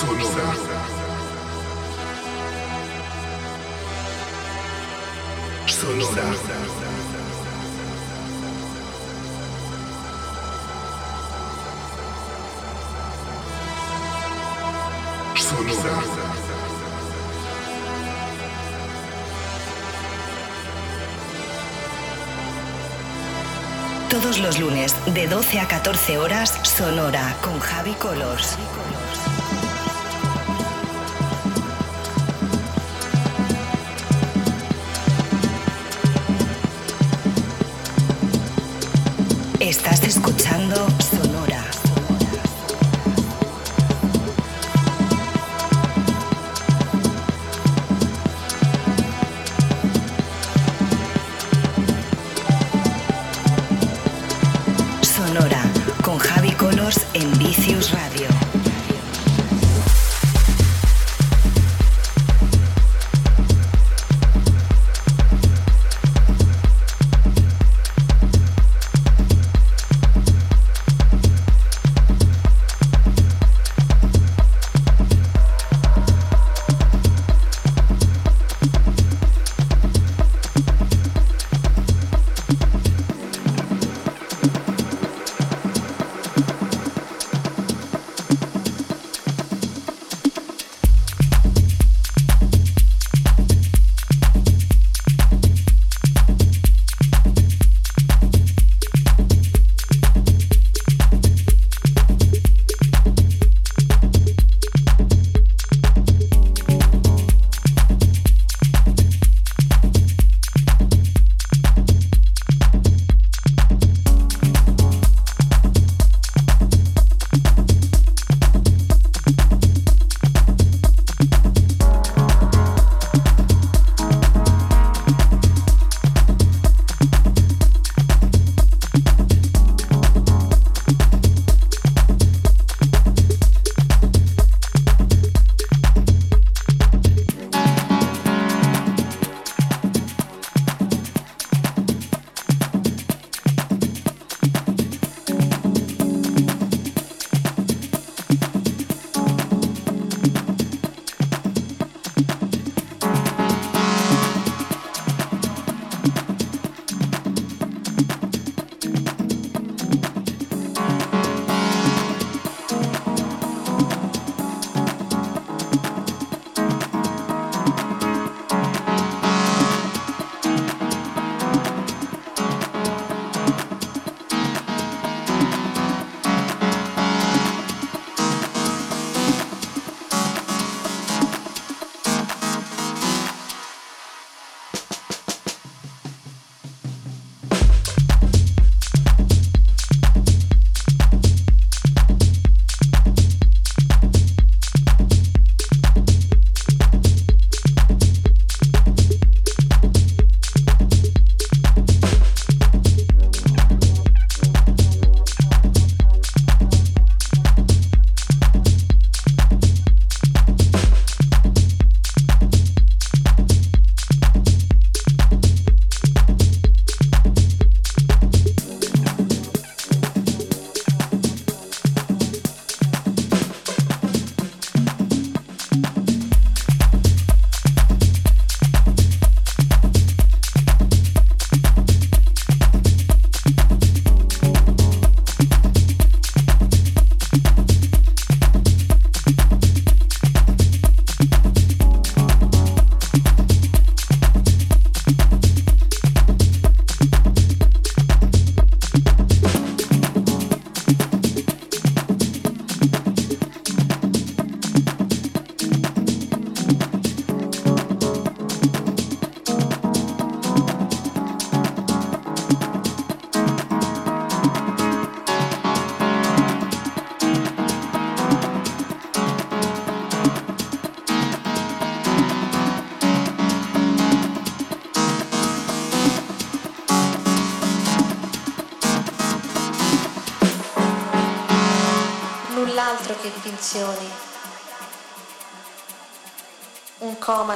Sonora. Sonora. Sonora. Todos los lunes de 12 a 14 horas, Sonora con Javi Colors. Estás escuchando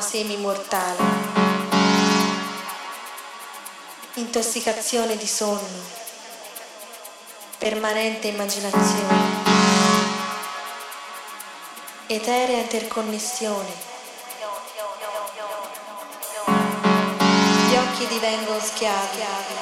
semi-mortale. Intossicazione di sonno. Permanente immaginazione. eterea interconnessione. Gli occhi divengono schiavi.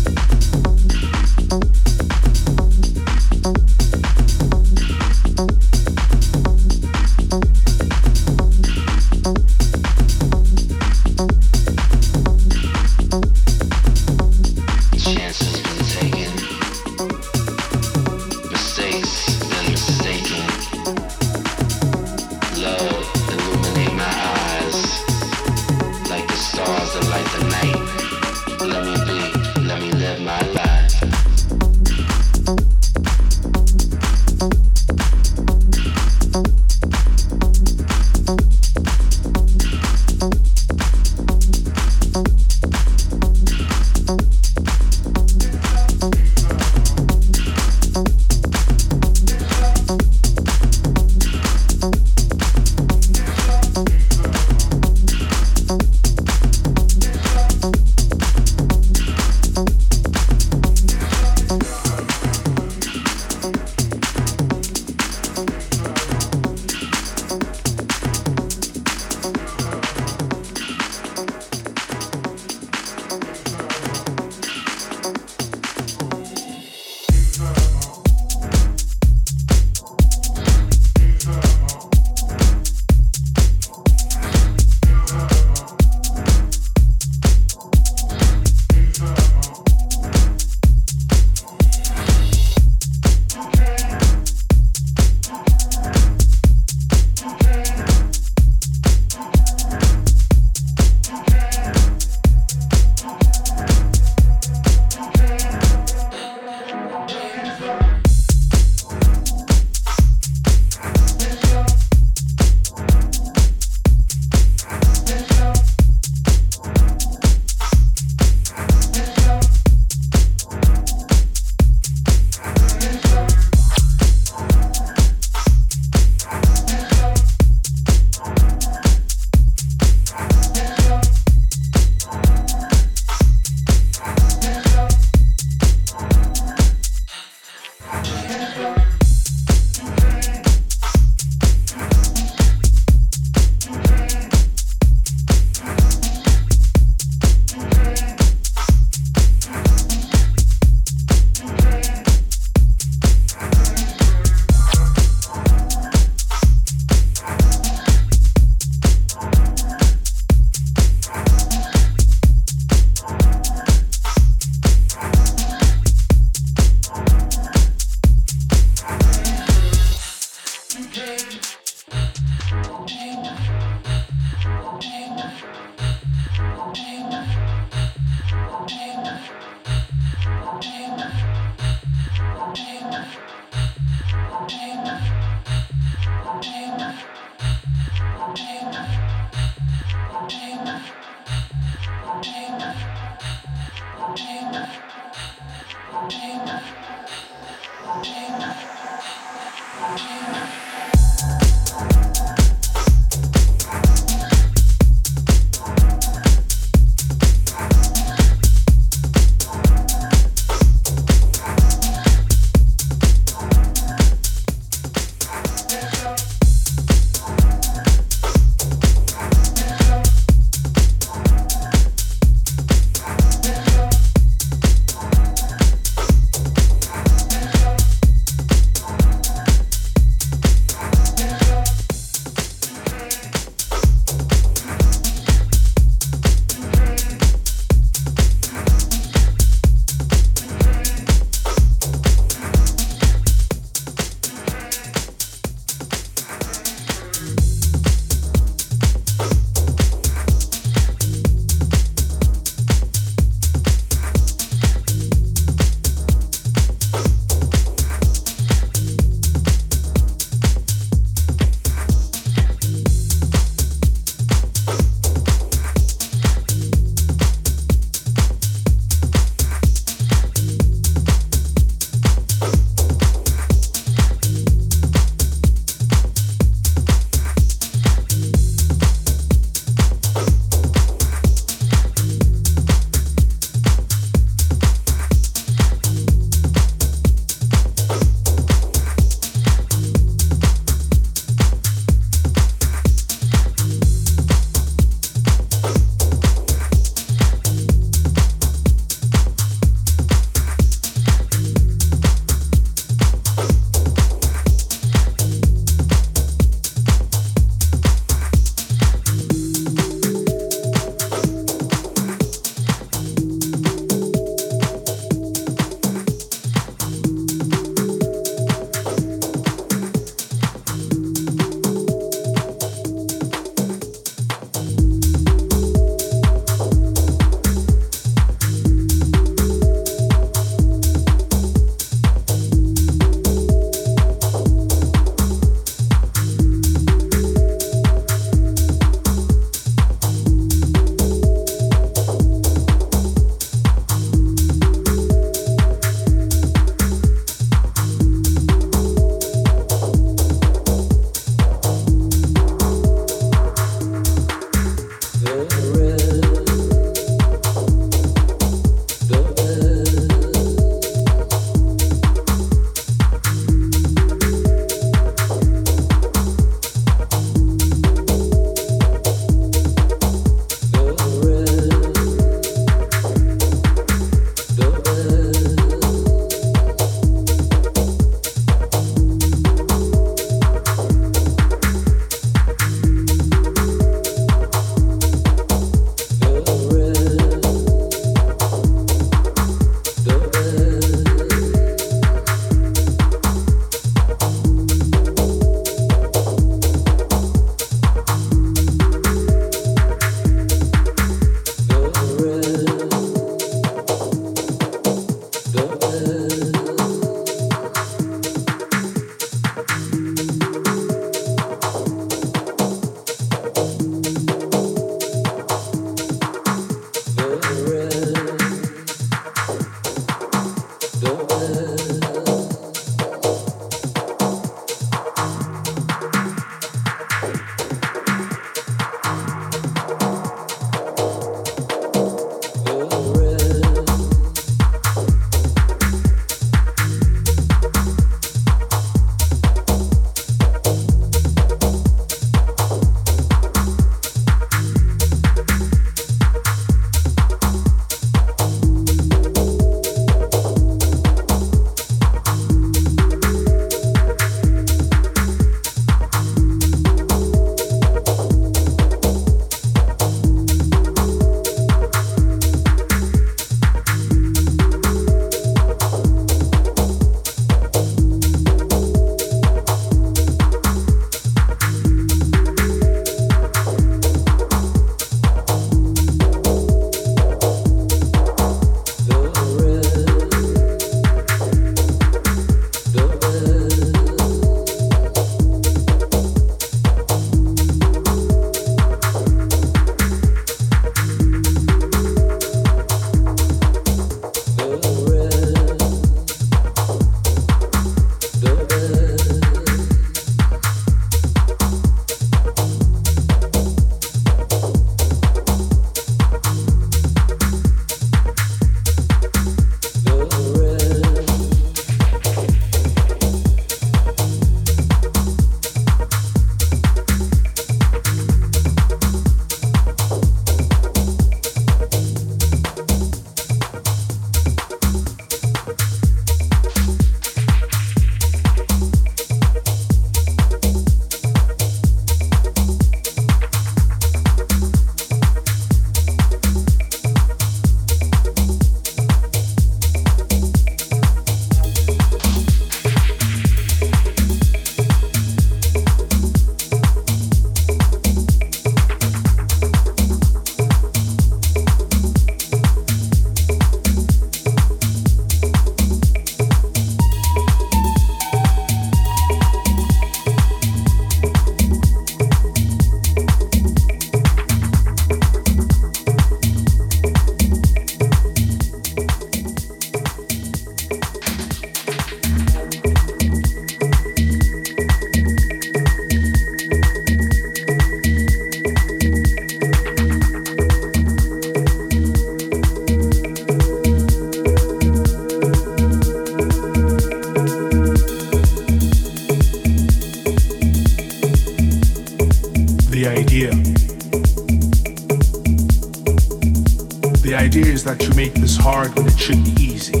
The idea is that you make this hard when it should be easy.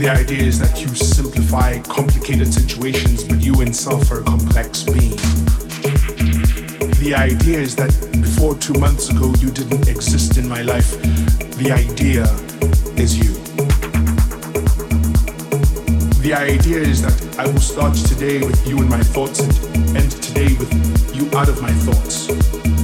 The idea is that you simplify complicated situations, but you itself are a complex being. The idea is that before two months ago you didn't exist in my life. The idea is you. The idea is that I will start today with you in my thoughts and end today with you out of my thoughts.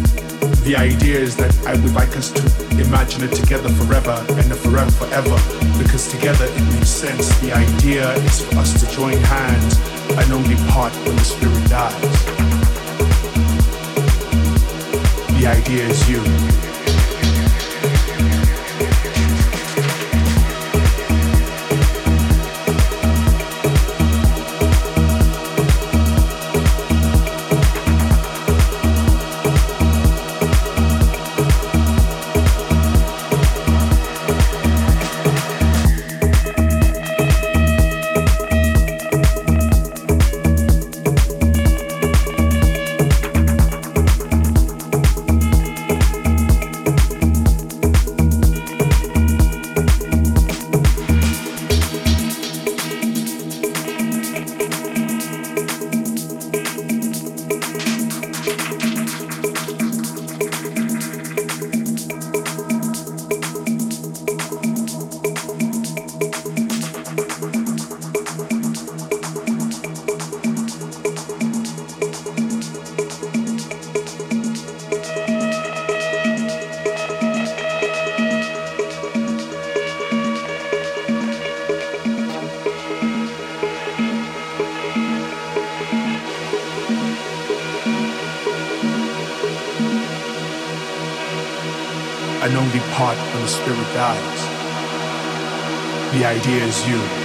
The idea is that I would like us to imagine it together forever and forever forever because together it makes sense. The idea is for us to join hands and only part when the spirit dies. The idea is you. The idea is you.